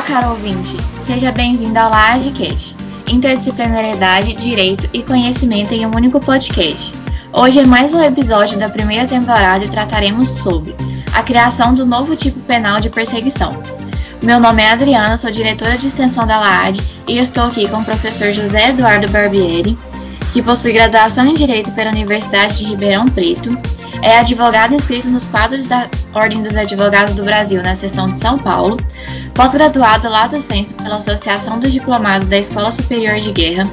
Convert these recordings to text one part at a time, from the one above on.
Olá, caro ouvinte. Seja bem-vindo ao LajeCast, Interdisciplinariedade, Direito e Conhecimento em um único podcast. Hoje é mais um episódio da primeira temporada e trataremos sobre a criação do novo tipo penal de perseguição. Meu nome é Adriana, sou diretora de extensão da LAAD e estou aqui com o professor José Eduardo Barbieri, que possui graduação em Direito pela Universidade de Ribeirão Preto, é advogado inscrito nos quadros da Ordem dos Advogados do Brasil na seção de São Paulo, pós-graduado lato sensu pela Associação dos Diplomados da Escola Superior de Guerra,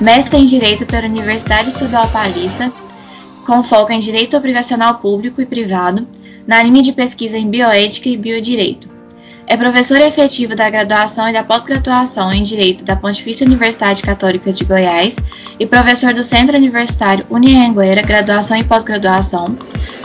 mestre em Direito pela Universidade Estadual Paulista, com foco em Direito Obrigacional Público e Privado, na linha de pesquisa em Bioética e Biodireito. É professor efetivo da graduação e da pós-graduação em Direito da Pontifícia Universidade Católica de Goiás e professor do Centro Universitário Unianguera, graduação e pós-graduação,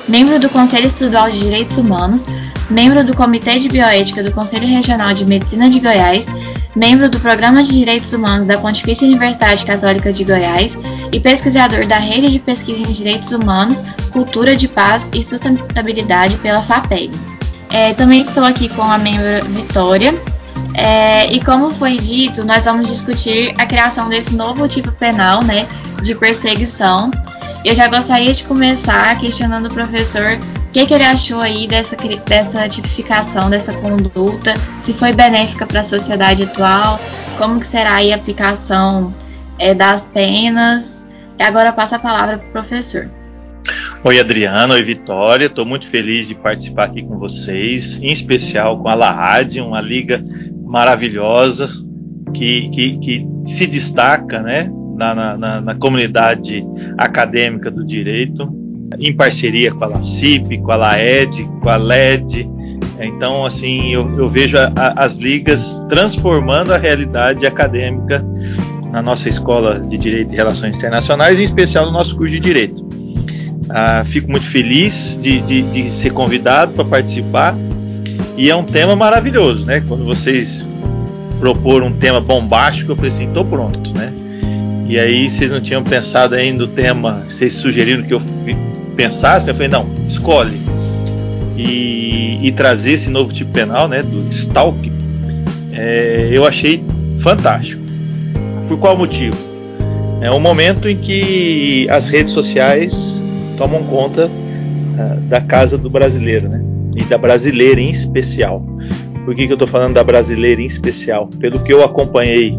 membro do Conselho Estadual de Direitos Humanos, membro do Comitê de Bioética do Conselho Regional de Medicina de Goiás, membro do Programa de Direitos Humanos da Pontifícia Universidade Católica de Goiás e pesquisador da Rede de Pesquisa em Direitos Humanos, Cultura de Paz e Sustentabilidade pela FAPEG. É, também estou aqui com a membro Vitória. É, e como foi dito, nós vamos discutir a criação desse novo tipo penal, né, de perseguição. Eu já gostaria de começar questionando o professor o que, que ele achou aí dessa, dessa tipificação, dessa conduta, se foi benéfica para a sociedade atual, como que será aí a aplicação é, das penas. E agora passa a palavra para o professor. Oi, Adriana, oi, Vitória. Estou muito feliz de participar aqui com vocês, em especial com a LAAD, uma liga maravilhosa que, que, que se destaca né, na, na, na, comunidade acadêmica do direito, em parceria com a LACIP, com a LAED, com a LED. Então, assim, eu, eu vejo a, a, as ligas transformando a realidade acadêmica na nossa escola de Direito e Relações Internacionais, em especial no nosso curso de Direito. Ah, fico muito feliz de, de, de ser convidado para participar e é um tema maravilhoso, né? Quando vocês proporam um tema bombástico, eu falei assim, tô pronto, né? E aí vocês não tinham pensado ainda no tema, vocês sugeriram que eu pensasse, eu falei, não, escolhe. E, e trazer esse novo tipo penal, né, do stalk, é, eu achei fantástico. Por qual motivo? É um momento em que as redes sociais tomam conta uh, da casa do brasileiro, né? E da brasileira em especial. Por que, que eu estou falando da brasileira em especial? Pelo que eu acompanhei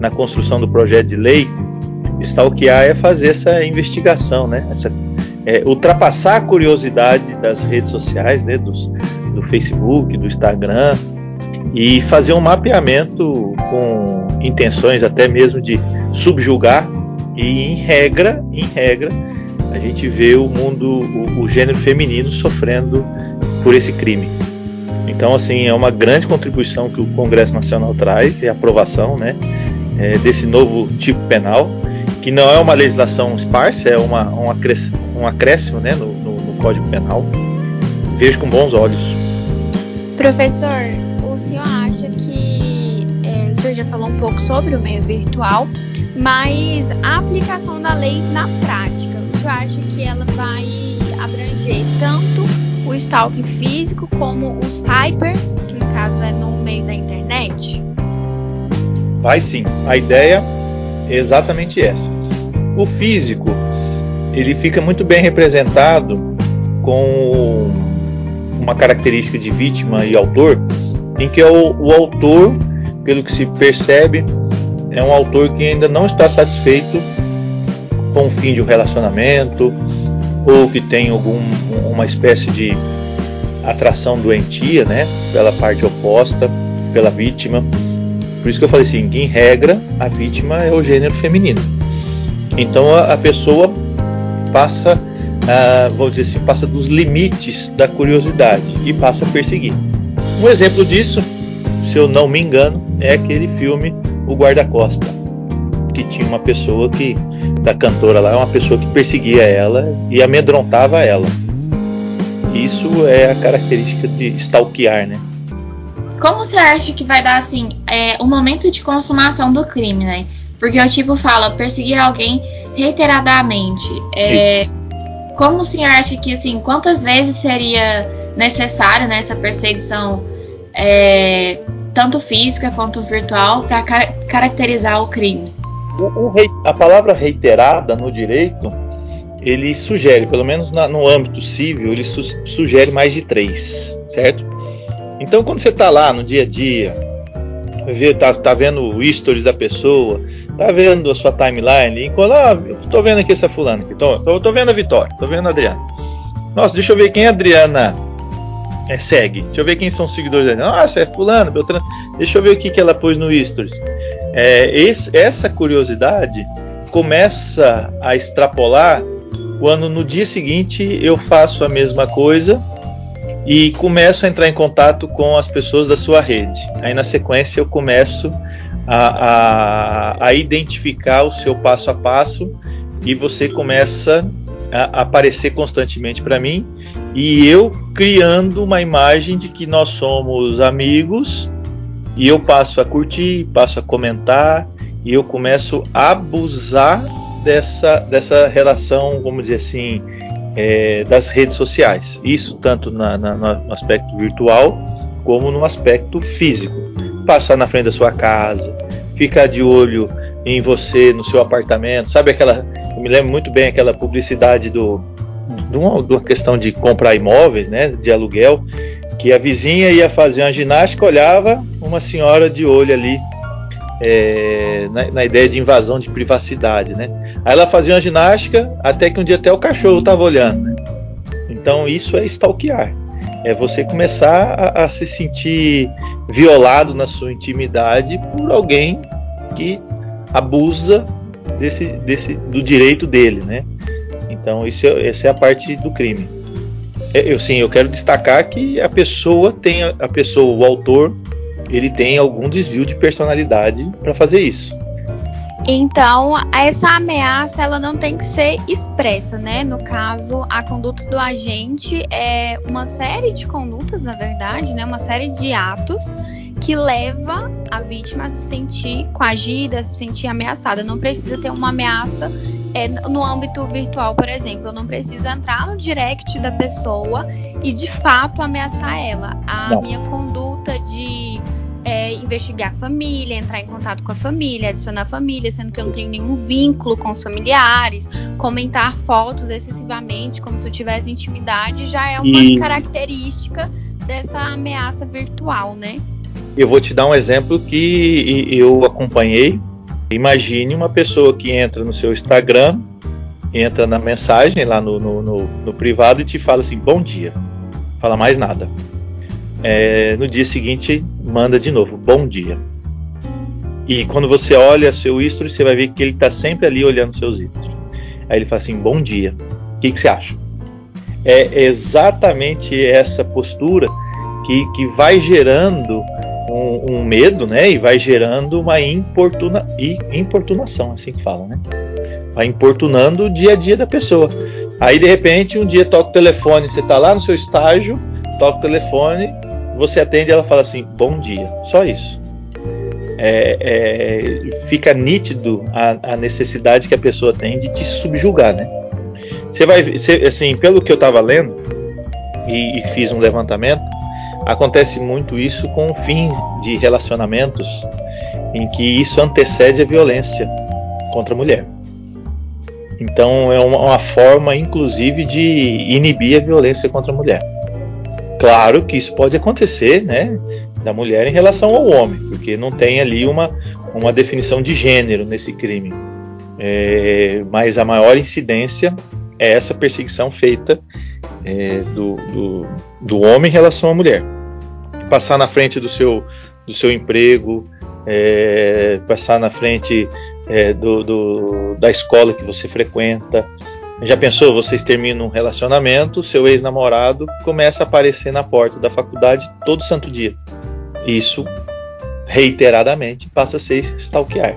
na construção do projeto de lei, stalkear é fazer essa investigação, né? Essa, é, ultrapassar a curiosidade das redes sociais, né? Dos, do Facebook, do Instagram, e fazer um mapeamento com intenções até mesmo de subjugar e em regra, em regra, a gente vê o mundo, o, o gênero feminino sofrendo por esse crime. Então, assim, é uma grande contribuição que o Congresso Nacional traz e a aprovação, né, é, desse novo tipo penal, que não é uma legislação esparsa, é uma, um, acréscimo, um acréscimo né, no, no, no Código Penal. Vejo com bons olhos. Professor, o senhor acha que é, o senhor já falou um pouco sobre o meio virtual, mas a aplicação da lei na prática senhor acha que ela vai abranger tanto o stalking físico como o cyber, que no caso é no meio da internet? Vai sim. A ideia é exatamente essa. O físico, ele fica muito bem representado com uma característica de vítima e autor, em que o, o autor, pelo que se percebe, é um autor que ainda não está satisfeito com o fim de um relacionamento ou que tem algum uma espécie de atração doentia, né, pela parte oposta, pela vítima. Por isso que eu falei assim, em regra a vítima é o gênero feminino. Então a, a pessoa passa, ah, vamos dizer assim, passa dos limites da curiosidade e passa a perseguir. Um exemplo disso, se eu não me engano, é aquele filme O Guarda-Costa, que tinha uma pessoa que da cantora lá é uma pessoa que perseguia ela e amedrontava ela. Isso é a característica de stalkear, né? Como você acha que vai dar assim é, o momento de consumação do crime, né? Porque o tipo fala perseguir alguém reiteradamente. É, como o senhor acha que assim quantas vezes seria necessário nessa né, perseguição é, tanto física quanto virtual, para car caracterizar o crime? O, o rei, a palavra reiterada no direito, ele sugere, pelo menos na, no âmbito civil, ele su sugere mais de três, certo? Então, quando você está lá no dia a dia, vê, tá, vendo o stories da pessoa, tá vendo a sua timeline, enquanto, ah, eu tô vendo aqui essa fulana aqui, tô, tô, tô vendo a Vitória, tô vendo a Adriana. Nossa, deixa eu ver quem a Adriana é, segue. Deixa eu ver quem são os seguidores dela. Nossa, é fulano, Beltrano. Deixa eu ver o que, que ela pôs no stories. É, esse, essa curiosidade começa a extrapolar quando no dia seguinte eu faço a mesma coisa e começo a entrar em contato com as pessoas da sua rede. Aí na sequência eu começo a, a, a identificar o seu passo a passo e você começa a aparecer constantemente para mim e eu criando uma imagem de que nós somos amigos e eu passo a curtir, passo a comentar e eu começo a abusar dessa, dessa relação, vamos dizer assim, é, das redes sociais. Isso tanto na, na, no aspecto virtual como no aspecto físico. Passar na frente da sua casa, ficar de olho em você no seu apartamento, sabe aquela? Eu me lembro muito bem aquela publicidade do de uma, de uma questão de comprar imóveis, né, de aluguel, que a vizinha ia fazer uma ginástica, olhava uma senhora de olho ali é, na, na, ideia de invasão de privacidade, né? Aí ela fazia uma ginástica até que um dia até o cachorro estava olhando, né? Então isso é stalkear, é você começar a, a se sentir violado na sua intimidade por alguém que abusa desse, desse, do direito dele, né? Então isso, é, essa é a parte do crime. É, eu sim, eu quero destacar que a pessoa tem a pessoa, o autor, ele tem algum desvio de personalidade para fazer isso. Então, essa ameaça ela não tem que ser expressa, né? No caso, a conduta do agente é uma série de condutas, na verdade, né? Uma série de atos que leva a vítima a se sentir coagida, a se sentir ameaçada. Não precisa ter uma ameaça é, no âmbito virtual, por exemplo. Eu não preciso entrar no direct da pessoa e de fato ameaçar ela. A não. minha conduta de é, investigar a família, entrar em contato com a família, adicionar a família, sendo que eu não tenho nenhum vínculo com os familiares, comentar fotos excessivamente, como se eu tivesse intimidade, já é uma e... característica dessa ameaça virtual, né? Eu vou te dar um exemplo que eu acompanhei. Imagine uma pessoa que entra no seu Instagram, entra na mensagem lá no, no, no, no privado e te fala assim: bom dia. Fala mais nada. É, no dia seguinte, manda de novo: bom dia. E quando você olha seu history, você vai ver que ele está sempre ali olhando seus history. Aí ele fala assim: bom dia. O que, que você acha? É exatamente essa postura que, que vai gerando um, um, medo, né? E vai gerando uma importuna, importunação, assim que fala, né? Vai importunando o dia a dia da pessoa. Aí de repente um dia toca o telefone, você está lá no seu estágio, toca o telefone, você atende, ela fala assim, bom dia, só isso. É, é, fica nítido a, a, necessidade que a pessoa tem de te subjugar, né? Você vai, você, assim, pelo que eu estava lendo e, e fiz um levantamento, Acontece muito isso com o fim de relacionamentos em que isso antecede a violência contra a mulher. Então é uma, uma, forma, inclusive, de inibir a violência contra a mulher. Claro que isso pode acontecer, né, da mulher em relação ao homem, porque não tem ali uma, uma definição de gênero nesse crime. É, mas a maior incidência é essa perseguição feita é, do, do, do homem em relação à mulher passar na frente do seu, do seu emprego, é, passar na frente é, do, do, da escola que você frequenta. Já pensou, vocês terminam um relacionamento, seu ex-namorado começa a aparecer na porta da faculdade todo santo dia. Isso, reiteradamente, passa a ser stalkear.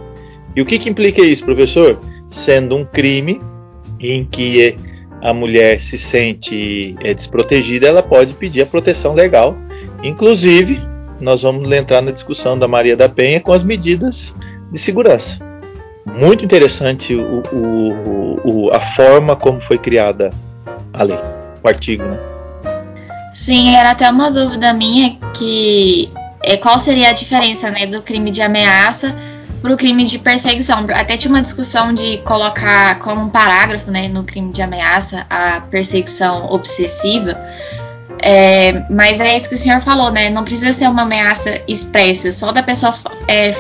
E o que, que implica isso, professor? Sendo um crime em que a mulher se sente é, desprotegida, ela pode pedir a proteção legal Inclusive, nós vamos entrar na discussão da Maria da Penha com as medidas de segurança. Muito interessante o, o, o, a forma como foi criada a lei, o artigo, né? Sim, era até uma dúvida minha que é, qual seria a diferença né, do crime de ameaça para o crime de perseguição. Até tinha uma discussão de colocar como um parágrafo né, no crime de ameaça a perseguição obsessiva. É, mas é isso que o senhor falou, né? Não precisa ser uma ameaça expressa, só da pessoa é,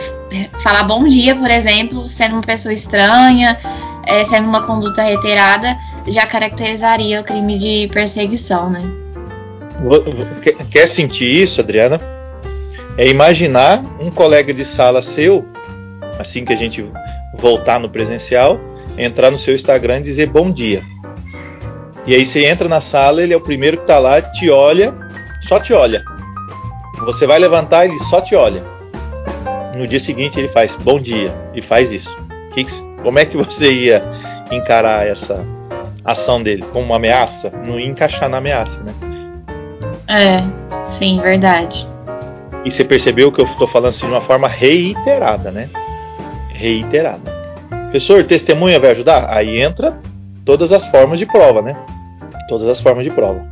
falar bom dia, por exemplo, sendo uma pessoa estranha, é, sendo uma conduta reiterada, já caracterizaria o crime de perseguição, né? Quer sentir isso, Adriana? É imaginar um colega de sala seu, assim que a gente voltar no presencial, entrar no seu Instagram e dizer bom dia. E aí você entra na sala, ele é o primeiro que está lá, te olha, só te olha. Você vai levantar, ele só te olha. No dia seguinte ele faz bom dia e faz isso. como é que você ia encarar essa ação dele como uma ameaça? Não ia encaixar na ameaça, né? É, sim, verdade. E você percebeu que eu estou falando assim de uma forma reiterada, né? Reiterada. Professor, testemunha vai ajudar? Aí entra todas as formas de prova, né? todas as formas de prova.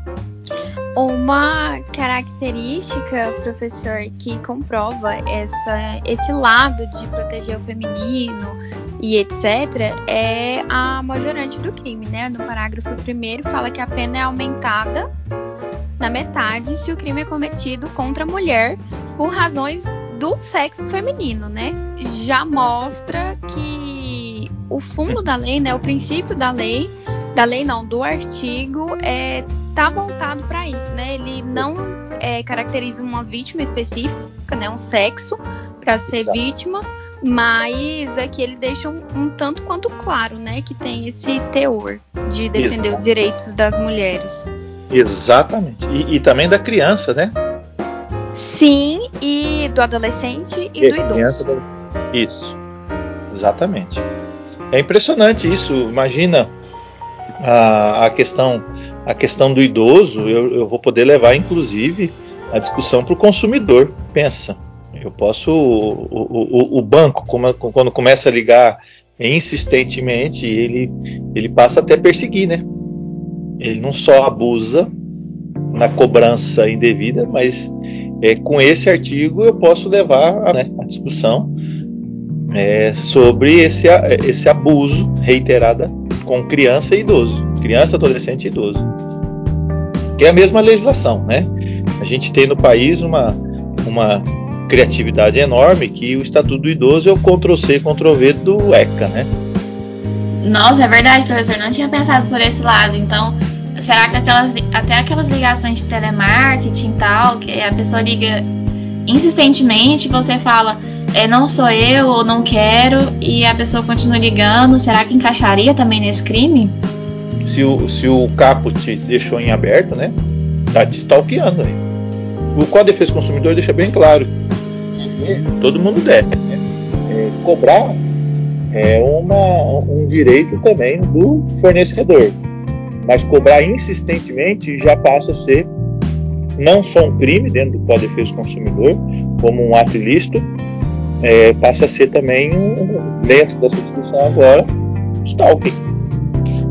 Uma característica, professor, que comprova essa, esse lado de proteger o feminino e etc., é a majorante do crime, né? No parágrafo primeiro fala que a pena é aumentada na metade se o crime é cometido contra a mulher por razões do sexo feminino, né? Já mostra que o fundo da lei, né, o princípio da lei da lei não, do artigo é tá voltado para isso, né? Ele não é, caracteriza uma vítima específica, né, um sexo para ser Exato. vítima, mas aqui ele deixa um, um, tanto quanto claro, né, que tem esse teor de defender Exato. os direitos das mulheres. Exatamente. E, e, também da criança, né? Sim, e do adolescente e, e do idoso. Isso. Exatamente. É impressionante isso. Imagina a, a questão a questão do idoso, eu, eu vou poder levar, inclusive, a discussão para o consumidor. Pensa, eu posso. O, o, o, banco, quando começa a ligar insistentemente, ele, ele passa até a perseguir, né? Ele não só abusa na cobrança indevida, mas é, com esse artigo eu posso levar né, a discussão é, sobre esse, esse abuso reiterada com criança e idoso, criança, adolescente e idoso. Que é a mesma legislação, né? A gente tem no país uma, uma criatividade enorme que o Estatuto do Idoso é o Ctrl-C, Ctrl-V do ECA, né? Nossa, é verdade, professor. Não tinha pensado por esse lado. Então, será que aquelas, até aquelas ligações de telemarketing e tal, que a pessoa liga insistentemente, você fala, é, não sou eu ou não quero e a pessoa continua ligando, será que encaixaria também nesse crime? Se o, se o capo te deixou em aberto, né? Tá te stalkeando aí. O Código de Defesa do Consumidor deixa bem claro todo mundo deve. Né? É, cobrar é uma, um direito também do fornecedor. Mas cobrar insistentemente já passa a ser não só um crime dentro do Código de Defesa do Consumidor, como um ato ilícito, é, passa a ser também, dentro dessa discussão agora, stalking.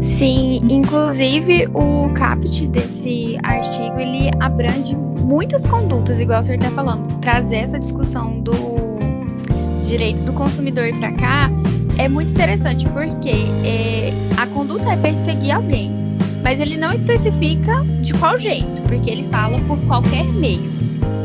Sim, inclusive o caput desse artigo ele abrange muitas condutas, igual o senhor está falando. Trazer essa discussão do direito do consumidor para cá é muito interessante porque é, a conduta é perseguir alguém, mas ele não especifica de qual jeito, porque ele fala por qualquer meio.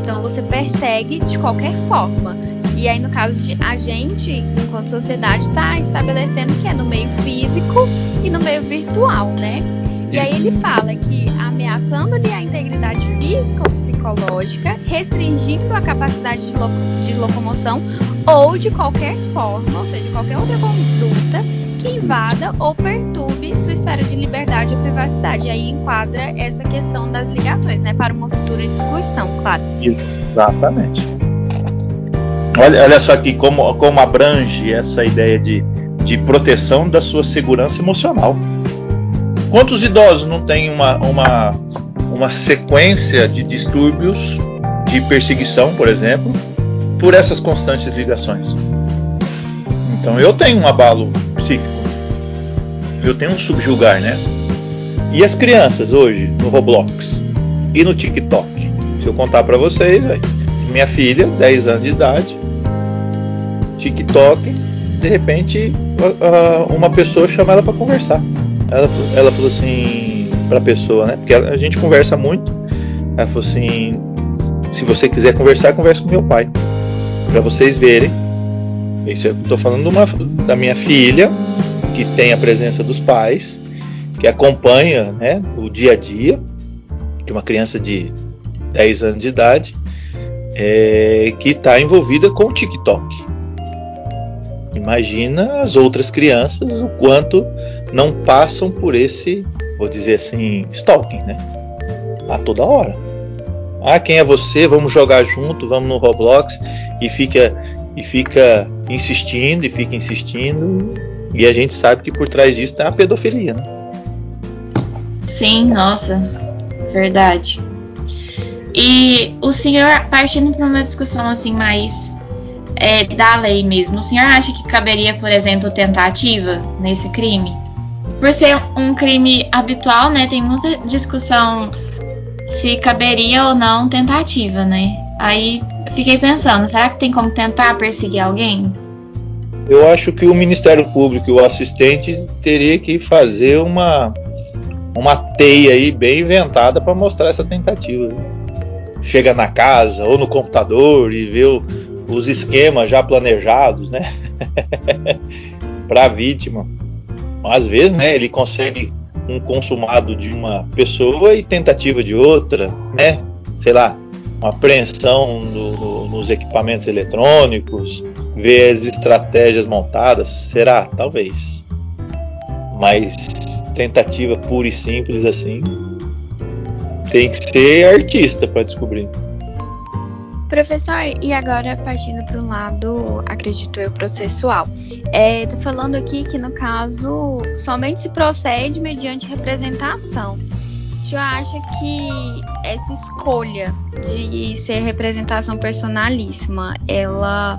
Então você persegue de qualquer forma. E aí, no caso de a gente, enquanto sociedade, está estabelecendo que é no meio físico e no meio virtual, né? E aí ele fala que ameaçando-lhe a integridade física ou psicológica, restringindo a capacidade de, loco de locomoção ou de qualquer forma, ou seja, qualquer outra conduta que invada ou perturbe sua esfera de liberdade ou privacidade. E aí enquadra essa questão das ligações, né? Para uma futura discussão, claro. Exatamente. Olha, olha só aqui como, como abrange essa ideia de, de proteção da sua segurança emocional. Quantos idosos não têm uma, uma, uma sequência de distúrbios de perseguição, por exemplo, por essas constantes ligações? Então eu tenho um abalo eu tenho um subjugar, né? E as crianças hoje no Roblox e no TikTok? Se eu contar para vocês, minha filha, 10 anos de idade, TikTok, de repente uma pessoa chama ela para conversar. Ela, ela falou assim para a pessoa, né? Porque a gente conversa muito. Ela falou assim: se você quiser conversar, converse com meu pai, para vocês verem. Isso eu estou falando uma, da minha filha, que tem a presença dos pais, que acompanha né, o dia a dia de uma criança de 10 anos de idade, é, que está envolvida com o TikTok. Imagina as outras crianças o quanto não passam por esse, vou dizer assim, stalking, né? A toda hora. Ah, quem é você? Vamos jogar junto, vamos no Roblox e fica e fica insistindo e fica insistindo e a gente sabe que por trás disso tem a pedofilia, né? Sim, nossa, verdade. E o senhor, partindo para uma discussão assim mais é, da lei mesmo, o senhor acha que caberia, por exemplo, tentativa nesse crime? Por ser um crime habitual, né? Tem muita discussão se caberia ou não tentativa, né? Aí fiquei pensando, será que tem como tentar perseguir alguém? Eu acho que o Ministério Público e o assistente teria que fazer uma uma teia aí bem inventada para mostrar essa tentativa. Chega na casa ou no computador e vê o, os esquemas já planejados, né? para a vítima. Às vezes, né, ele consegue um consumado de uma pessoa e tentativa de outra, né? Sei lá, uma apreensão no, no, nos equipamentos eletrônicos, ver as estratégias montadas, será? Talvez. Mas tentativa pura e simples assim, tem que ser artista para descobrir. Professor, e agora partindo para um lado, acredito eu, processual. É, tô falando aqui que no caso somente se procede mediante representação. O senhor acha que essa escolha de ser representação personalíssima, ela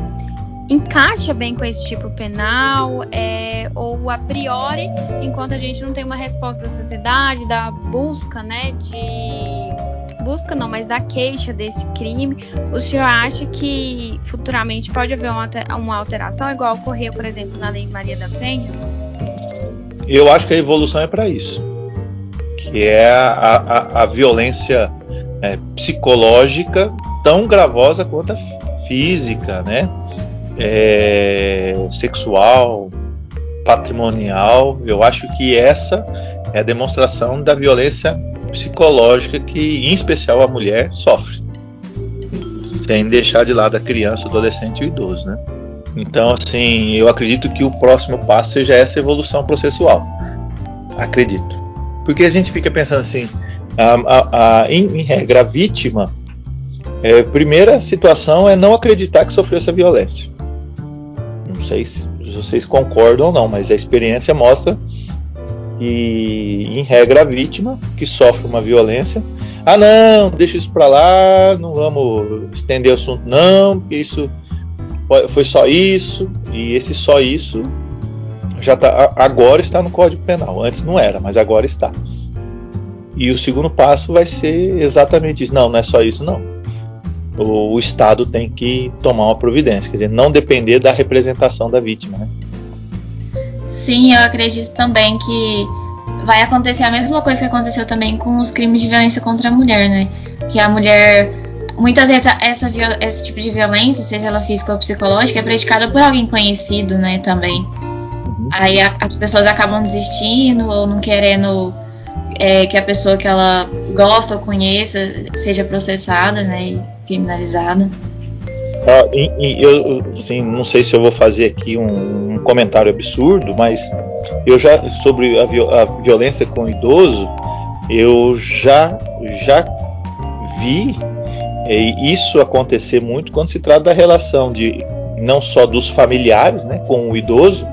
encaixa bem com esse tipo penal? É, ou a priori, enquanto a gente não tem uma resposta da sociedade, da busca, né, de busca não, mas da queixa desse crime, o senhor acha que futuramente pode haver uma alteração, igual ocorreu, por exemplo, na Lei Maria da Penha? Eu acho que a evolução é para isso, que é a, a, a violência é, psicológica tão gravosa quanto a física, né? É, sexual, patrimonial. Eu acho que essa é a demonstração da violência psicológica que, em especial, a mulher sofre, sem deixar de lado a criança, adolescente e idoso, né? Então, assim, eu acredito que o próximo passo seja essa evolução processual. Acredito. Porque a gente fica pensando assim, a, a, a, em, em, regra, a vítima, é, primeira situação é não acreditar que sofreu essa violência. Não sei se vocês concordam ou não, mas a experiência mostra e, em regra, a vítima que sofre uma violência. Ah, não, deixa isso para lá, não vamos estender o assunto, não, porque isso foi só isso, e esse só isso já tá, agora está no Código Penal. Antes não era, mas agora está. E o segundo passo vai ser exatamente isso. Não, não é só isso, não. O, o Estado tem que tomar uma providência, quer dizer, não depender da representação da vítima. Né? Sim, eu acredito também que vai acontecer a mesma coisa que aconteceu também com os crimes de violência contra a mulher, né? Que a mulher, muitas vezes, essa, esse tipo de violência, seja ela física ou psicológica, é praticada por alguém conhecido, né? Também. Uhum. Aí a, as pessoas acabam desistindo ou não querendo é, que a pessoa que ela gosta ou conheça seja processada, né? E criminalizada. Ah, e, e eu assim, não sei se eu vou fazer aqui um, um comentário absurdo, mas eu já sobre a, a, violência com o idoso, eu já já vi isso acontecer muito quando se trata da relação de não só dos familiares, né, com o idoso,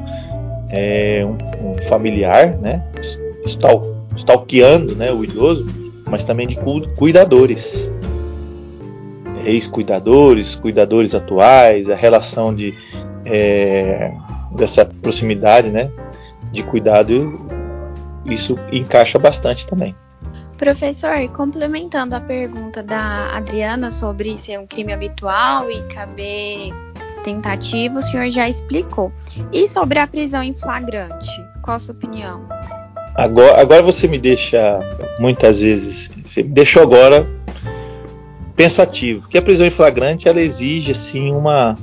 é, um, um, familiar, né, stal, stalkeando, né, o idoso, mas também de cuidadores ex-cuidadores, cuidadores atuais, a relação de é, dessa proximidade, né, de cuidado, isso encaixa bastante também. Professor, complementando a pergunta da Adriana sobre ser um crime habitual e caber tentativa, o senhor já explicou. E sobre a prisão em flagrante, qual a sua opinião? Agora, agora você me deixa, muitas vezes, você me deixou agora pensativo, porque a prisão em flagrante ela exige assim uma,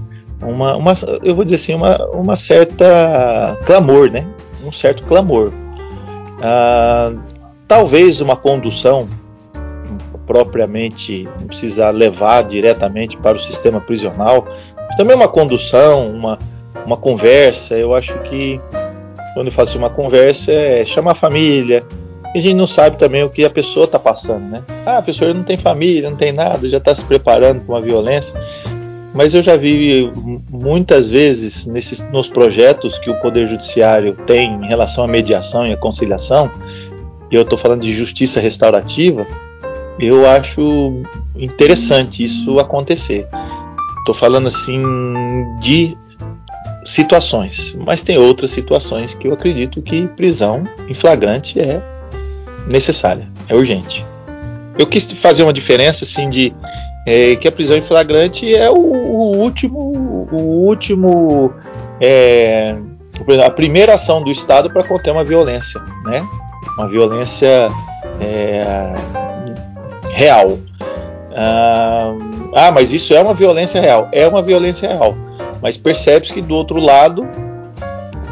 uma, uma eu vou dizer assim uma, uma certa clamor, né? Um certo clamor. Ah, talvez uma condução propriamente não precisar levar diretamente para o sistema prisional, mas também uma condução, uma, uma conversa. Eu acho que quando eu faço uma conversa é chamar a família, a gente não sabe também o que a pessoa está passando, né? Ah, a pessoa não tem família, não tem nada, já está se preparando para uma violência. Mas eu já vi muitas vezes nesses, nos projetos que o Poder Judiciário tem em relação à mediação e à conciliação, e eu estou falando de justiça restaurativa, eu acho interessante isso acontecer. Estou falando assim de situações, mas tem outras situações que eu acredito que prisão em flagrante é necessária, é urgente. Eu quis fazer uma diferença assim de é, que a prisão em flagrante é o, o último, o último, é, a primeira ação do Estado para conter uma violência, né? Uma violência é, real. Ah, ah, mas isso é uma violência real. É uma violência real. Mas percebe-se que do outro lado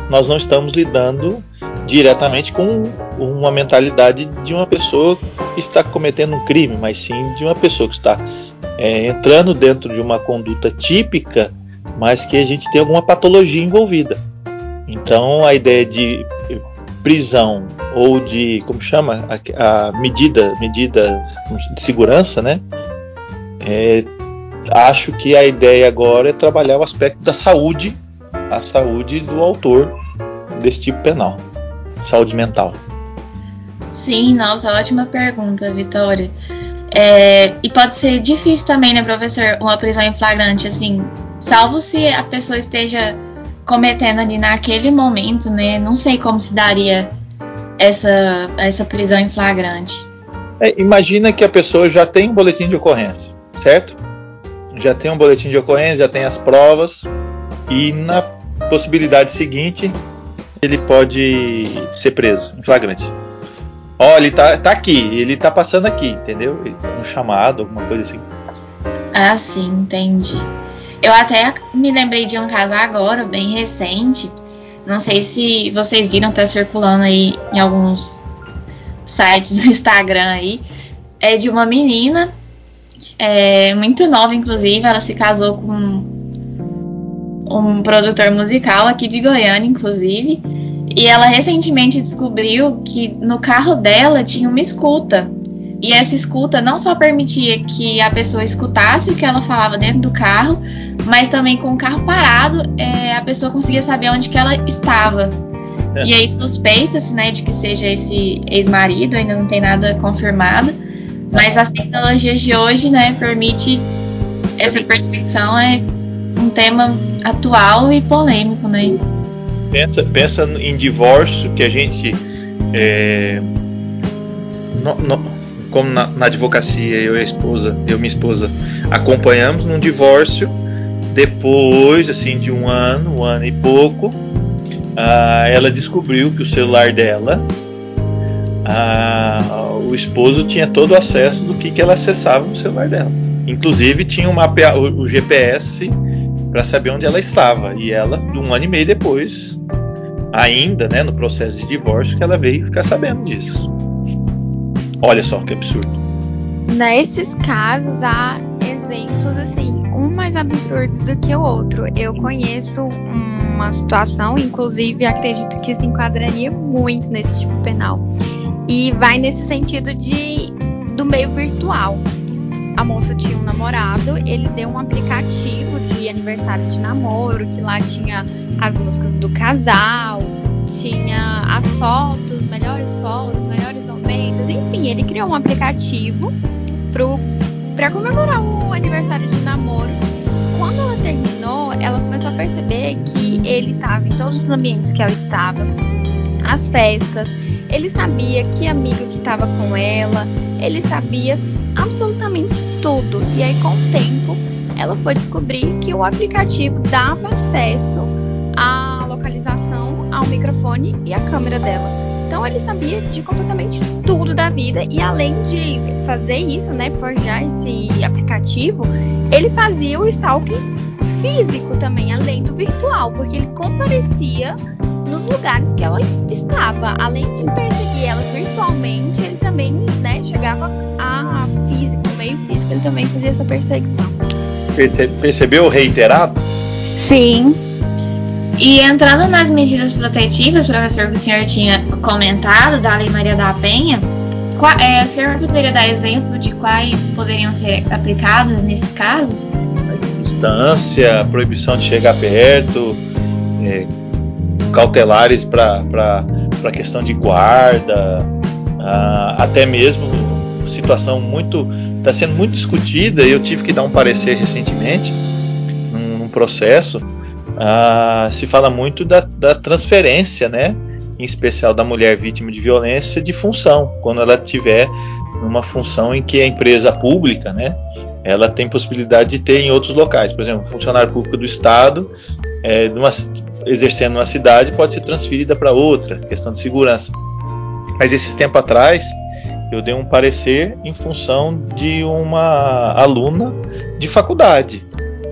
nós não estamos lidando diretamente com uma mentalidade de uma pessoa que está cometendo um crime, mas sim de uma pessoa que está é, entrando dentro de uma conduta típica, mas que a gente tem alguma patologia envolvida. Então a ideia de prisão ou de como chama a, a medida medida de segurança, né? É, acho que a ideia agora é trabalhar o aspecto da saúde, a saúde do autor desse tipo penal saúde mental? Sim, nossa, ótima pergunta, Vitória. É, e pode ser difícil também, né, professor, uma prisão em flagrante, assim, salvo se a pessoa esteja cometendo ali naquele momento, né? Não sei como se daria essa, essa prisão em flagrante. É, imagina que a pessoa já tem um boletim de ocorrência, certo? Já tem um boletim de ocorrência, já tem as provas, e na possibilidade seguinte, ele pode ser preso em flagrante. Ó, ele tá, tá aqui, ele tá passando aqui, entendeu? Um chamado, alguma coisa assim. Ah, sim, entendi. Eu até me lembrei de um caso agora, bem recente. Não sei se vocês viram, tá circulando aí em alguns sites do Instagram aí. É de uma menina, é, muito nova, inclusive. Ela se casou com um produtor musical aqui de Goiânia, inclusive. E ela recentemente descobriu que no carro dela tinha uma escuta. E essa escuta não só permitia que a pessoa escutasse o que ela falava dentro do carro, mas também com o carro parado, é, a pessoa conseguia saber onde que ela estava. É. E aí suspeita-se, né, de que seja esse ex-marido, ainda não tem nada confirmado. Mas as tecnologias de hoje, né, permite essa perseguição é um tema atual e polêmico, né? Pensa, pensa em divórcio que a gente, é, no, no, como na, na, advocacia eu e a esposa, eu e minha esposa acompanhamos num divórcio. Depois, assim, de um ano, um ano e pouco, ah, ela descobriu que o celular dela, ah, o esposo tinha todo o acesso do que, que ela acessava no celular dela. Inclusive tinha uma, o, o GPS para saber onde ela estava. E ela, um ano e meio depois, ainda né, no processo de divórcio, que ela veio ficar sabendo disso. Olha só que absurdo. Nesses casos há exemplos assim, um mais absurdo do que o outro. Eu conheço uma situação, inclusive acredito que se enquadraria muito nesse tipo penal. E vai nesse sentido de do meio virtual a moça tinha um namorado, ele deu um aplicativo de aniversário de namoro, que lá tinha as músicas do casal, tinha as fotos, melhores fotos, melhores momentos, enfim, ele criou um aplicativo para comemorar o aniversário de namoro. Quando ela terminou, ela começou a perceber que ele estava em todos os ambientes que ela estava, as festas, ele sabia que amigo que estava com ela, ele sabia absolutamente tudo. E aí, com o tempo, ela foi descobrir que o aplicativo dava acesso à localização, ao microfone e à câmera dela. Então ele sabia de completamente tudo da vida e além de fazer isso, né, forjar esse aplicativo, ele fazia o stalking físico também, além do virtual, porque ele comparecia nos lugares que ela estava. Além de perseguir elas virtualmente, ele também né, chegava a físico, meio físico, ele também fazia essa perseguição. Perce percebeu reiterado? Sim. E entrando nas medidas protetivas, professor, que o senhor tinha comentado da Lei Maria da Penha, qual, é, o senhor poderia dar exemplo de quais poderiam ser aplicadas nesses casos? distância, proibição de chegar perto, é, cautelares para a questão de guarda, ah, até mesmo situação muito está sendo muito discutida. Eu tive que dar um parecer recentemente num, num processo. Ah, se fala muito da, da transferência, né? Em especial da mulher vítima de violência de função, quando ela tiver numa função em que a empresa pública, né? ela tem possibilidade de ter em outros locais. Por exemplo, funcionário público do Estado, é, numa, exercendo uma cidade, pode ser transferida para outra, questão de segurança. Mas esses tempos atrás, eu dei um parecer em função de uma aluna de faculdade.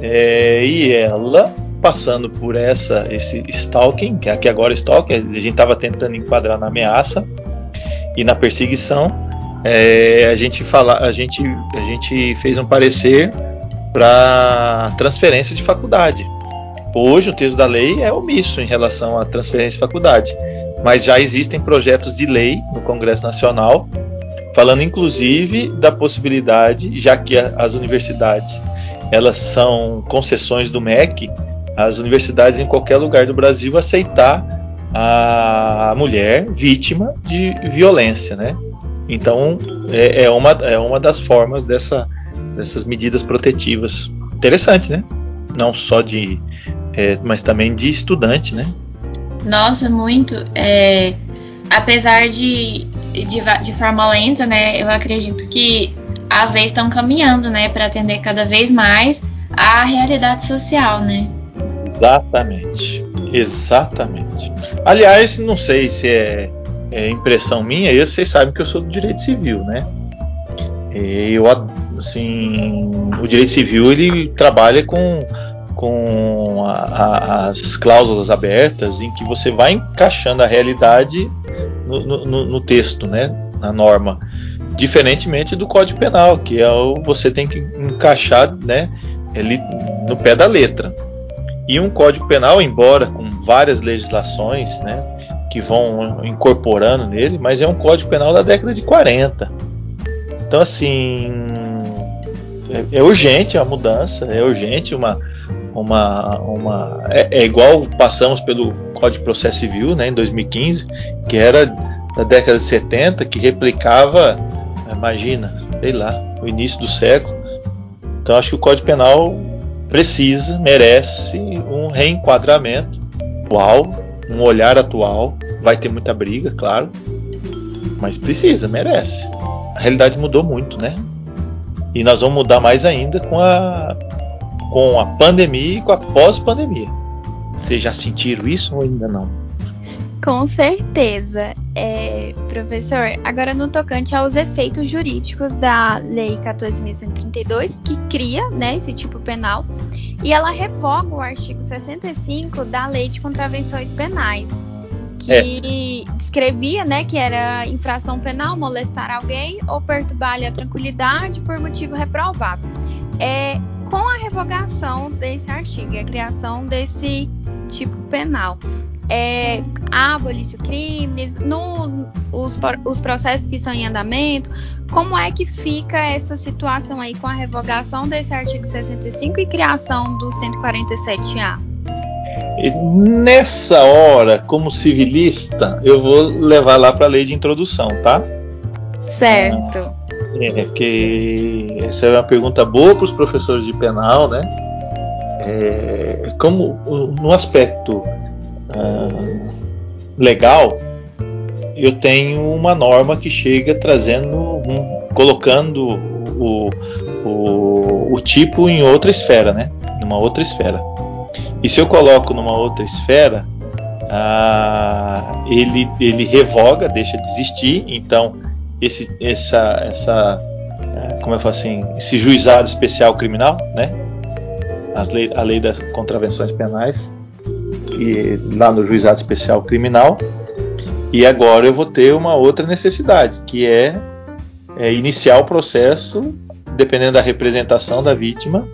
É, e ela, passando por essa esse stalking, que aqui agora é stalking, a gente estava tentando enquadrar na ameaça e na perseguição, é, a gente fala, a gente, a gente fez um parecer para transferência de faculdade. Hoje o texto da lei é omisso em relação à transferência de faculdade, mas já existem projetos de lei no Congresso Nacional falando inclusive da possibilidade, já que as universidades elas são concessões do MEC, as universidades em qualquer lugar do Brasil aceitar a mulher vítima de violência, né? Então, é, é, uma, é uma das formas dessa, dessas medidas protetivas. Interessante, né? Não só de. É, mas também de estudante, né? Nossa, muito. É, apesar de, de, de forma lenta, né? Eu acredito que as leis estão caminhando, né? Para atender cada vez mais a realidade social, né? Exatamente. Exatamente. Aliás, não sei se é é, impressão minha, e vocês sabem que eu sou do direito civil, né? Eu, assim, o direito civil ele trabalha com, com a, a, as cláusulas abertas em que você vai encaixando a realidade no, no, no texto, né? Na norma. Diferentemente do Código Penal, que é o você tem que encaixar, né? Ele no pé da letra. E um Código Penal, embora com várias legislações, né? que vão incorporando nele, mas é um código penal da década de 40. Então, assim, é, é urgente a mudança, é urgente uma. Uma, uma é, é, igual passamos pelo Código de Processo Civil né, em 2015, que era da década de 70, que replicava, imagina, sei lá, o início do século. Então, acho que o Código Penal precisa, merece um reenquadramento atual um olhar atual. Vai ter muita briga, claro, mas precisa, merece. A realidade mudou muito, né? E nós vamos mudar mais ainda com a com a pandemia e com a pós-pandemia. Vocês já sentiram isso ou ainda não? Com certeza, é, professor. Agora, no tocante aos efeitos jurídicos da Lei 14.132, que cria né, esse tipo penal, e ela revoga o artigo 65 da Lei de Contravenções Penais, que é. descrevia né, que era infração penal molestar alguém ou perturbar-lhe a tranquilidade por motivo reprovável. É, com a revogação desse artigo, a criação desse tipo penal, é, abolisse o crime, no, os, os processos que estão em andamento, como é que fica essa situação aí com a revogação desse artigo 65 e criação do 147A? Nessa hora, como civilista, eu vou levar lá para a lei de introdução, tá? Certo. É, que essa é uma pergunta boa para os professores de penal, né? É, como no aspecto ah, legal, eu tenho uma norma que chega trazendo, um, colocando o, o, o tipo em outra esfera, né? Numa outra esfera. E se eu coloco numa outra esfera, ah, ele, ele revoga, deixa de existir. Então, esse, essa, essa, é, como eu falo assim, esse juizado especial criminal, né? As lei, a lei das contravenções penais e lá no juizado especial criminal. E agora eu vou ter uma outra necessidade, que é, é iniciar o processo, dependendo da representação da vítima,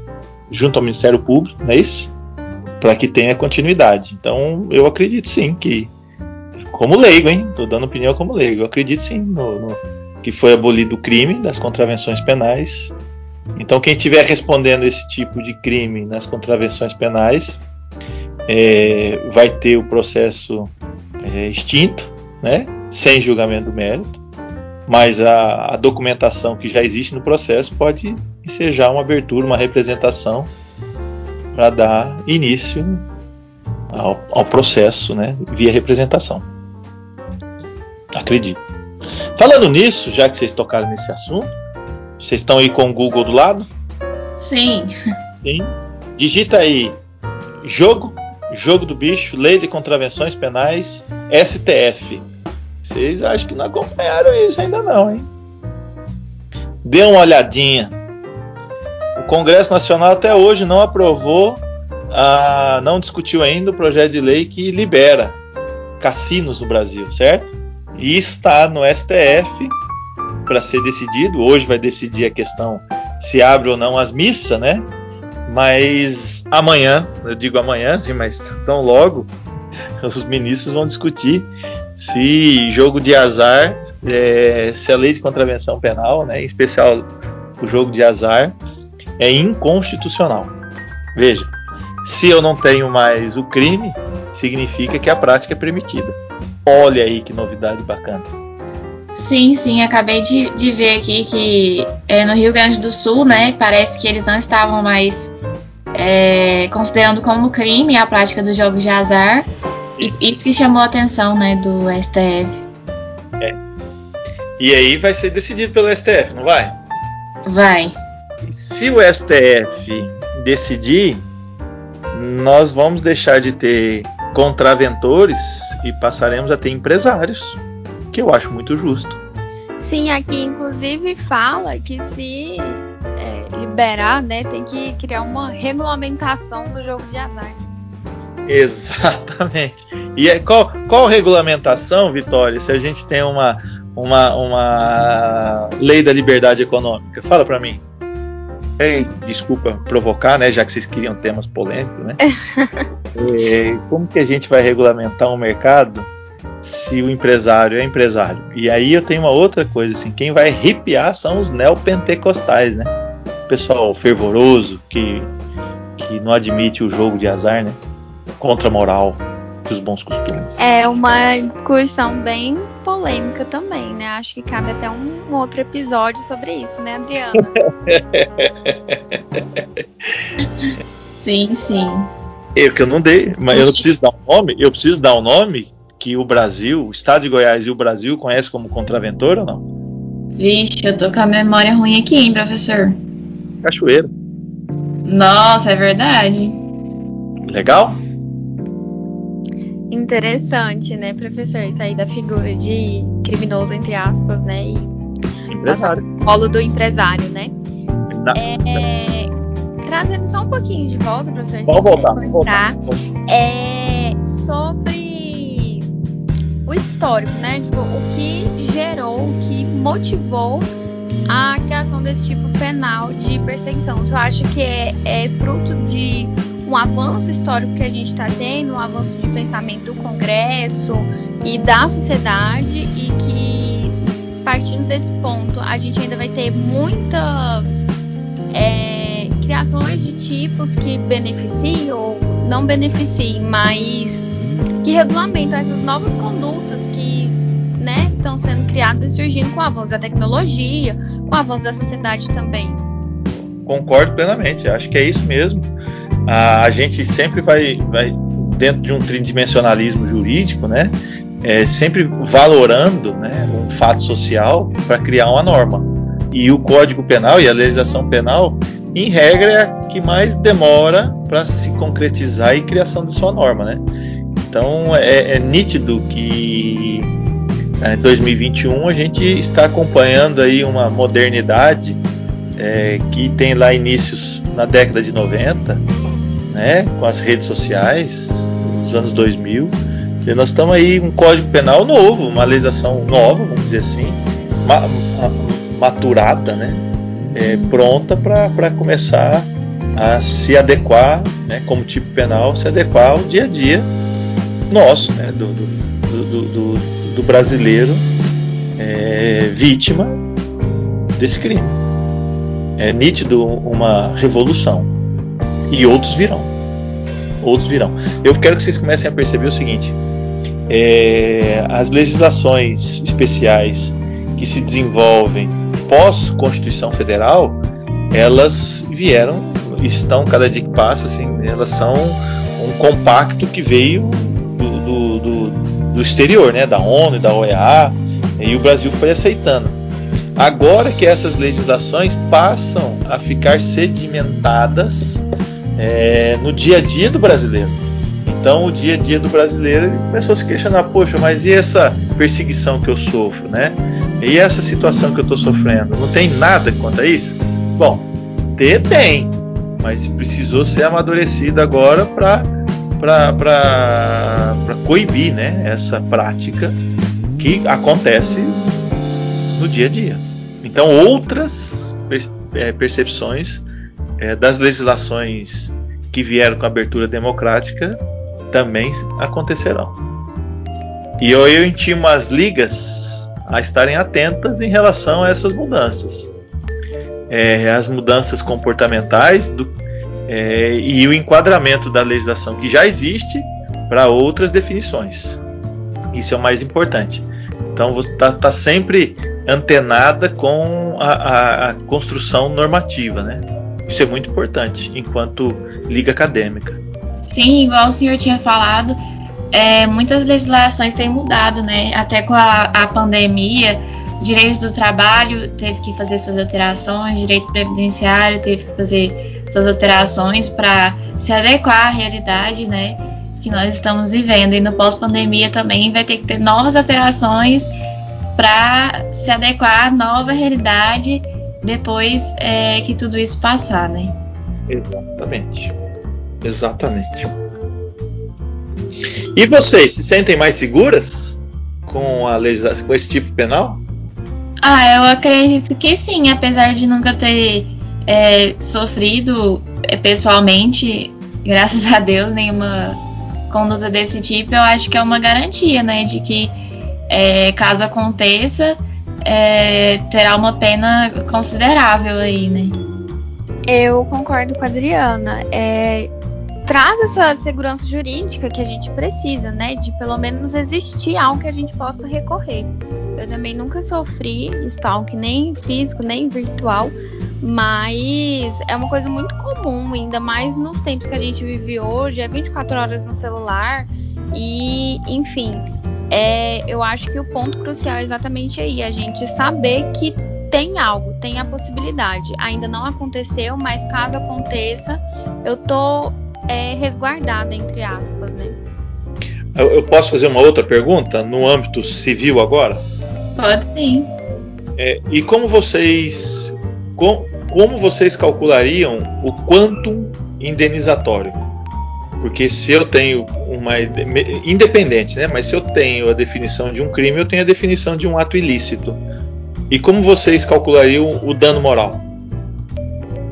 junto ao Ministério Público, não é isso? Para que tenha continuidade. Então, eu acredito sim que, como leigo, hein? Estou dando opinião como leigo, eu acredito sim no, no que foi abolido o crime das contravenções penais. Então, quem estiver respondendo esse tipo de crime nas contravenções penais é, vai ter o processo é, extinto, né, sem julgamento do mérito, mas a, a, documentação que já existe no processo pode ensejar uma abertura, uma representação para dar início ao, ao processo né, via representação. Acredito. Falando nisso, já que vocês tocaram nesse assunto, vocês estão aí com o Google do lado? Sim. Sim. Digita aí jogo, jogo do bicho, lei de contravenções penais, STF. Vocês acham que não acompanharam isso ainda não, hein? Dê uma olhadinha. O Congresso Nacional até hoje não aprovou, a, não discutiu ainda o projeto de lei que libera cassinos no Brasil, certo? E está no STF para ser decidido. Hoje vai decidir a questão se abre ou não as missas, né? Mas amanhã, eu digo amanhã, sim, mas tão logo, os ministros vão discutir se jogo de azar, é, se a lei de contravenção penal, né, em especial o jogo de azar, é inconstitucional. Veja, se eu não tenho mais o crime, significa que a prática é permitida. Olha aí que novidade bacana. Sim, sim, acabei de, de ver aqui que é, no Rio Grande do Sul, né, parece que eles não estavam mais é, considerando como crime a prática dos jogos de azar. Isso. E isso que chamou a atenção, né, do STF. É. E aí vai ser decidido pelo STF, não vai? Vai. Se o STF decidir, nós vamos deixar de ter contraventores e passaremos a ter empresários, que eu acho muito justo. Sim, aqui inclusive fala que se é, liberar, né, tem que criar uma regulamentação do jogo de azar. Exatamente. E é, qual, qual regulamentação, Vitória, se a gente tem uma, uma, uma lei da liberdade econômica? Fala para mim. Ei, desculpa provocar, né, já que vocês queriam temas polêmicos, né? é, como que a gente vai regulamentar um mercado se o empresário é empresário? E aí eu tenho uma outra coisa, assim, quem vai arrepiar são os neopentecostais, né? O pessoal fervoroso que, que não admite o jogo de azar, né? Contra a moral os bons costumes. É uma discussão bem polêmica também, né? Acho que cabe até um, um outro episódio sobre isso, né, Adriana? sim, sim. Eu que eu não dei, mas eu não preciso dar um nome. Eu preciso dar um nome que o Brasil, o Estado de Goiás e o Brasil conhecem como contraventor ou não? Vixe, eu tô com a memória ruim aqui, hein, professor? Cachoeira. Nossa, é verdade. Legal? Interessante, né, professor? Isso aí da figura de criminoso, entre aspas, né? E empresário. Polo do empresário, né? É, trazendo só um pouquinho de volta, professor. Vamos voltar, vamos voltar. É, sobre o histórico, né? Tipo, o que gerou, o que motivou a criação desse tipo penal de perseguição. Você acha que é, é fruto de um avanço histórico que a gente está tendo, um avanço de pensamento do Congresso e da sociedade, e que partindo desse ponto a gente ainda vai ter muitas é, criações de tipos que beneficiem ou não beneficiem, mas que regulamentam essas novas condutas que né, estão sendo criadas e surgindo com o avanço da tecnologia, com o avanço da sociedade também. Concordo plenamente, acho que é isso mesmo a, a gente sempre vai, vai dentro de um tridimensionalismo jurídico, né? é, sempre valorando né, um fato social para criar uma norma. E o Código Penal e a legislação penal, em regra, é a que mais demora para se concretizar e criação de sua norma. Né? Então é, é nítido que em 2021 a gente está acompanhando aí uma modernidade é, que tem lá inícios na década de 90, né, com as redes sociais, nos anos 2000. E nós estamos aí um código penal novo, uma legislação nova, vamos dizer assim, ma maturada, né, é, pronta para começar a se adequar, né, como tipo penal, se adequar ao dia a dia nosso, né, do, do, do, do brasileiro é, vítima desse crime. É nítido uma revolução. E outros virão. Outros virão. Eu quero que vocês comecem a perceber o seguinte: é, as legislações especiais que se desenvolvem pós Constituição Federal, elas vieram, estão cada dia que passa, assim, elas são um compacto que veio do, do, do exterior, né, da ONU, da OEA, e o Brasil foi aceitando. Agora que essas legislações passam a ficar sedimentadas é, no dia a dia do brasileiro. Então, o dia a dia do brasileiro começou a se questionar: poxa, mas e essa perseguição que eu sofro, né? E essa situação que eu estou sofrendo? Não tem nada contra isso? Bom, ter tem, mas precisou ser amadurecido agora para para coibir né, essa prática que acontece no dia a dia. Então, outras é, percepções é, das legislações que vieram com abertura democrática também acontecerão. E eu, eu intimo as ligas a estarem atentas em relação a essas mudanças. É, as mudanças comportamentais do, é, e o enquadramento da legislação que já existe para outras definições. Isso é o mais importante. Então você está tá sempre antenada com a, a, a, construção normativa, né? Isso é muito importante enquanto liga acadêmica. Sim, igual o senhor tinha falado, é, muitas legislações têm mudado, né? Até com a, a pandemia, direito do trabalho teve que fazer suas alterações, direito previdenciário teve que fazer suas alterações para se adequar à realidade, né, que nós estamos vivendo. E no pós-pandemia também vai ter que ter novas alterações para se adequar à nova realidade depois é, que tudo isso passar, né? Exatamente. Exatamente. E vocês se sentem mais seguras com a legislação, com esse tipo penal? Ah, eu acredito que sim, apesar de nunca ter é, sofrido é, pessoalmente, graças a Deus, nenhuma conduta desse tipo, eu acho que é uma garantia, né, de que é, caso aconteça, é, terá uma pena considerável aí, né? Eu concordo com a Adriana. É, traz essa segurança jurídica que a gente precisa, né? De pelo menos existir algo que a gente possa recorrer. Eu também nunca sofri stalk, nem físico, nem virtual, mas é uma coisa muito comum, ainda mais nos tempos que a gente vive hoje, é 24 horas no celular e, enfim, é, eu acho que o ponto crucial é exatamente aí, a gente saber que tem algo, tem a possibilidade. Ainda não aconteceu, mas caso aconteça, eu tô é, resguardada, entre aspas, né? Eu, eu, posso fazer uma outra pergunta no âmbito civil agora? Pode sim. É, e como vocês com, como vocês calculariam o quantum indenizatório? Porque se eu tenho uma independente, né? Mas se eu tenho a definição de um crime, eu tenho a definição de um ato ilícito. E como vocês calculariam o dano moral?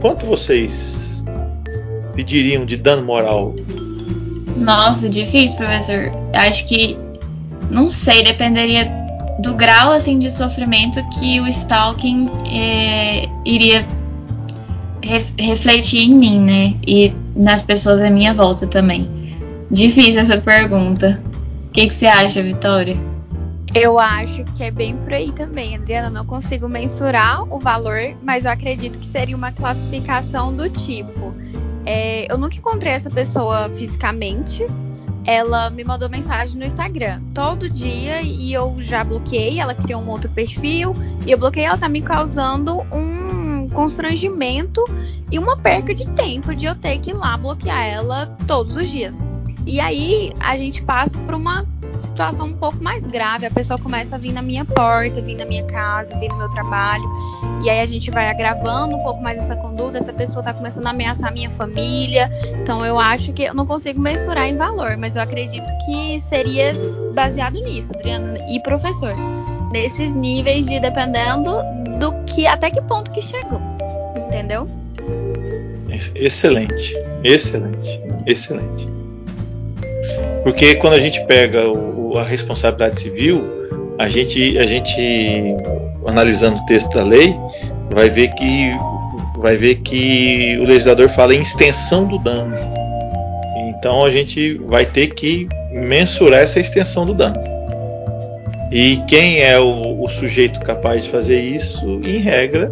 Quanto vocês pediriam de dano moral? Nossa, difícil, professor. Acho que não sei, dependeria do grau assim de sofrimento que o stalking é, iria re refletir em mim, né? E nas pessoas à minha volta também. Difícil essa pergunta. O que, que você acha, Vitória? Eu acho que é bem por aí também, Adriana. Não consigo mensurar o valor, mas eu acredito que seria uma classificação do tipo. É, eu nunca encontrei essa pessoa fisicamente, ela me mandou mensagem no Instagram todo dia e eu já bloqueei. Ela criou um outro perfil e eu bloqueei. Ela tá me causando um constrangimento e uma perca de tempo de eu ter que ir lá bloquear ela todos os dias. E aí a gente passa por uma situação um pouco mais grave. A pessoa começa a vir na minha porta, vir na minha casa, vir no meu trabalho. E aí a gente vai agravando um pouco mais essa conduta. Essa pessoa está começando a ameaçar a minha família. Então eu acho que eu não consigo mensurar em valor, mas eu acredito que seria baseado nisso, Adriana e professor. Nesses níveis de dependendo do que até que ponto que chegou. Entendeu? Excelente, excelente, excelente. Porque quando a gente pega o, a responsabilidade civil, a gente, a gente analisando o texto da lei, vai ver que vai ver que o legislador fala em extensão do dano. Então a gente vai ter que mensurar essa extensão do dano. E quem é o, o sujeito capaz de fazer isso, em regra,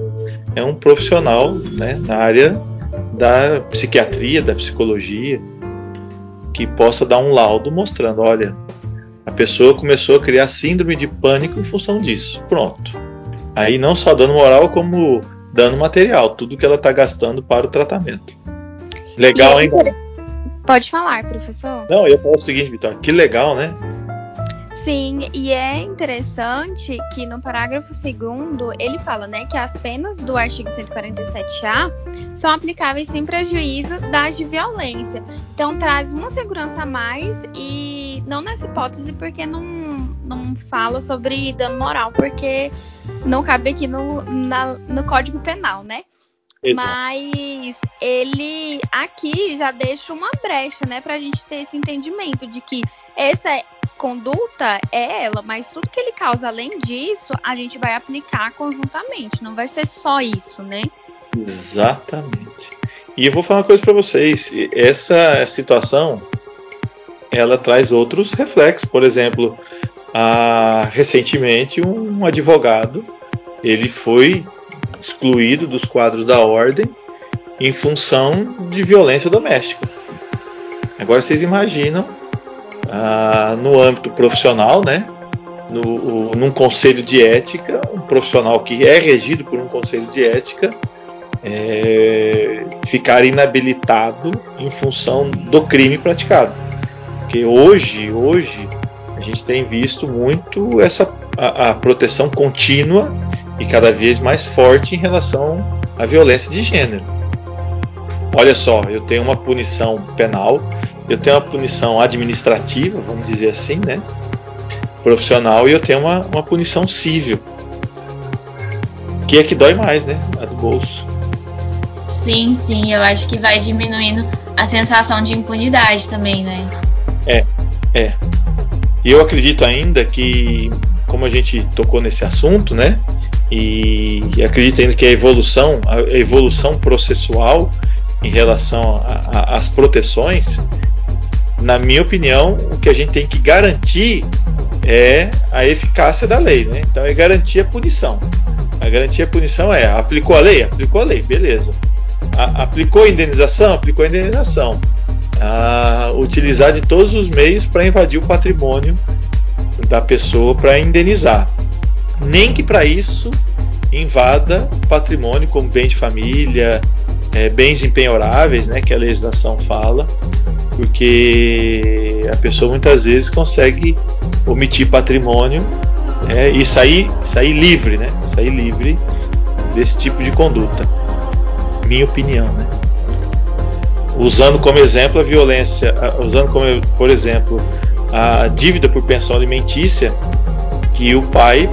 é um profissional né, na área da psiquiatria, da psicologia, que possa dar um laudo mostrando, olha, a pessoa começou a criar síndrome de pânico em função disso. Pronto. Aí não só dano moral, como dano material, tudo que ela está gastando para o tratamento. Legal, hein? Pode falar, professor. Não, eu falo o seguinte, Vitor, que legal, né? Sim, e é interessante que no parágrafo 2 ele fala né, que as penas do artigo 147A são aplicáveis sem prejuízo das de violência. Então traz uma segurança a mais e não nessa hipótese porque não, não fala sobre dano moral, porque não cabe aqui no, na, no Código Penal, né? Exato. Mas ele aqui já deixa uma brecha, né, para a gente ter esse entendimento de que essa conduta é ela, mas tudo que ele causa além disso, a gente vai aplicar conjuntamente, não vai ser só isso, né? Exatamente. E eu vou falar uma coisa para vocês, essa situação ela traz outros reflexos, por exemplo, a, recentemente um advogado ele foi excluído dos quadros da ordem em função de violência doméstica. Agora vocês imaginam ah, no âmbito profissional, né? No, num conselho de ética, um profissional que é regido por um conselho de ética é, ficar inabilitado em função do crime praticado. Porque hoje, hoje a gente tem visto muito essa a, a proteção contínua e cada vez mais forte em relação à violência de gênero. Olha só, eu tenho uma punição penal eu tenho uma punição administrativa, vamos dizer assim, né? Profissional, e eu tenho uma, uma punição civil. Que é que dói mais, né? A do bolso. Sim, sim, eu acho que vai diminuindo a sensação de impunidade também, né? É, é. E eu acredito ainda que, como a gente tocou nesse assunto, né? E, acredito ainda que a evolução, a evolução processual em relação às proteções, na minha opinião, o que a gente tem que garantir é a eficácia da lei, né? Então é garantir a punição. A garantia a punição é aplicou a lei, aplicou a lei, beleza. A, aplicou a indenização, aplicou a indenização. A, utilizar de todos os meios para invadir o patrimônio da pessoa para indenizar. Nem que para isso invada patrimônio como bem de família, é, bens empenhoráveis, né, que a legislação fala, porque a pessoa muitas vezes consegue omitir patrimônio é, e sair, sair livre, né? Sair livre desse tipo de conduta. Minha opinião, né? Usando como exemplo a violência, usando como, por exemplo, a dívida por pensão alimentícia, que o pai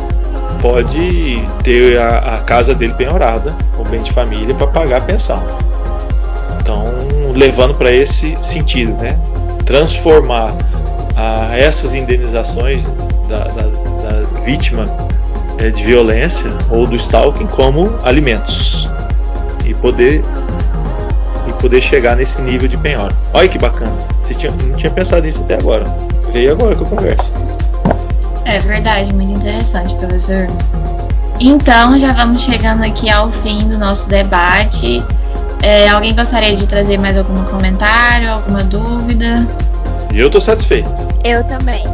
pode ter a, a casa dele penhorada, o bem de família, para pagar a pensão. Então, levando para esse sentido, né? Transformar a, essas indenizações da, da, da vítima é, de violência ou do stalking como alimentos e poder e poder chegar nesse nível de penhora. Olha que bacana. Tinham, não tinha pensado nisso até agora. Veio agora com a conversa. É verdade, muito interessante, professor. Então, já vamos chegando aqui ao fim do nosso debate. É, alguém gostaria de trazer mais algum comentário, alguma dúvida? Eu estou satisfeito. Eu também.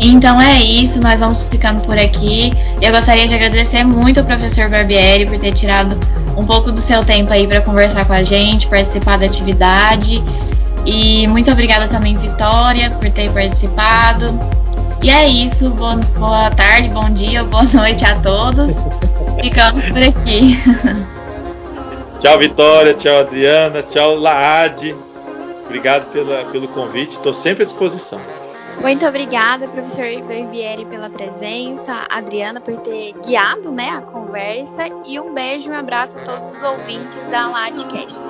Então é isso, nós vamos ficando por aqui. Eu gostaria de agradecer muito ao professor Barbieri por ter tirado um pouco do seu tempo aí para conversar com a gente, participar da atividade. E muito obrigada também, Vitória, por ter participado. E é isso. Boa, boa tarde, bom dia, boa noite a todos. Ficamos por aqui. Tchau, Vitória. Tchau, Adriana. Tchau, Laade. Obrigado pela, pelo convite. Estou sempre à disposição. Muito obrigada, professor Barbieri, pela presença, Adriana por ter guiado né, a conversa e um beijo e um abraço a todos os ouvintes da LADcast.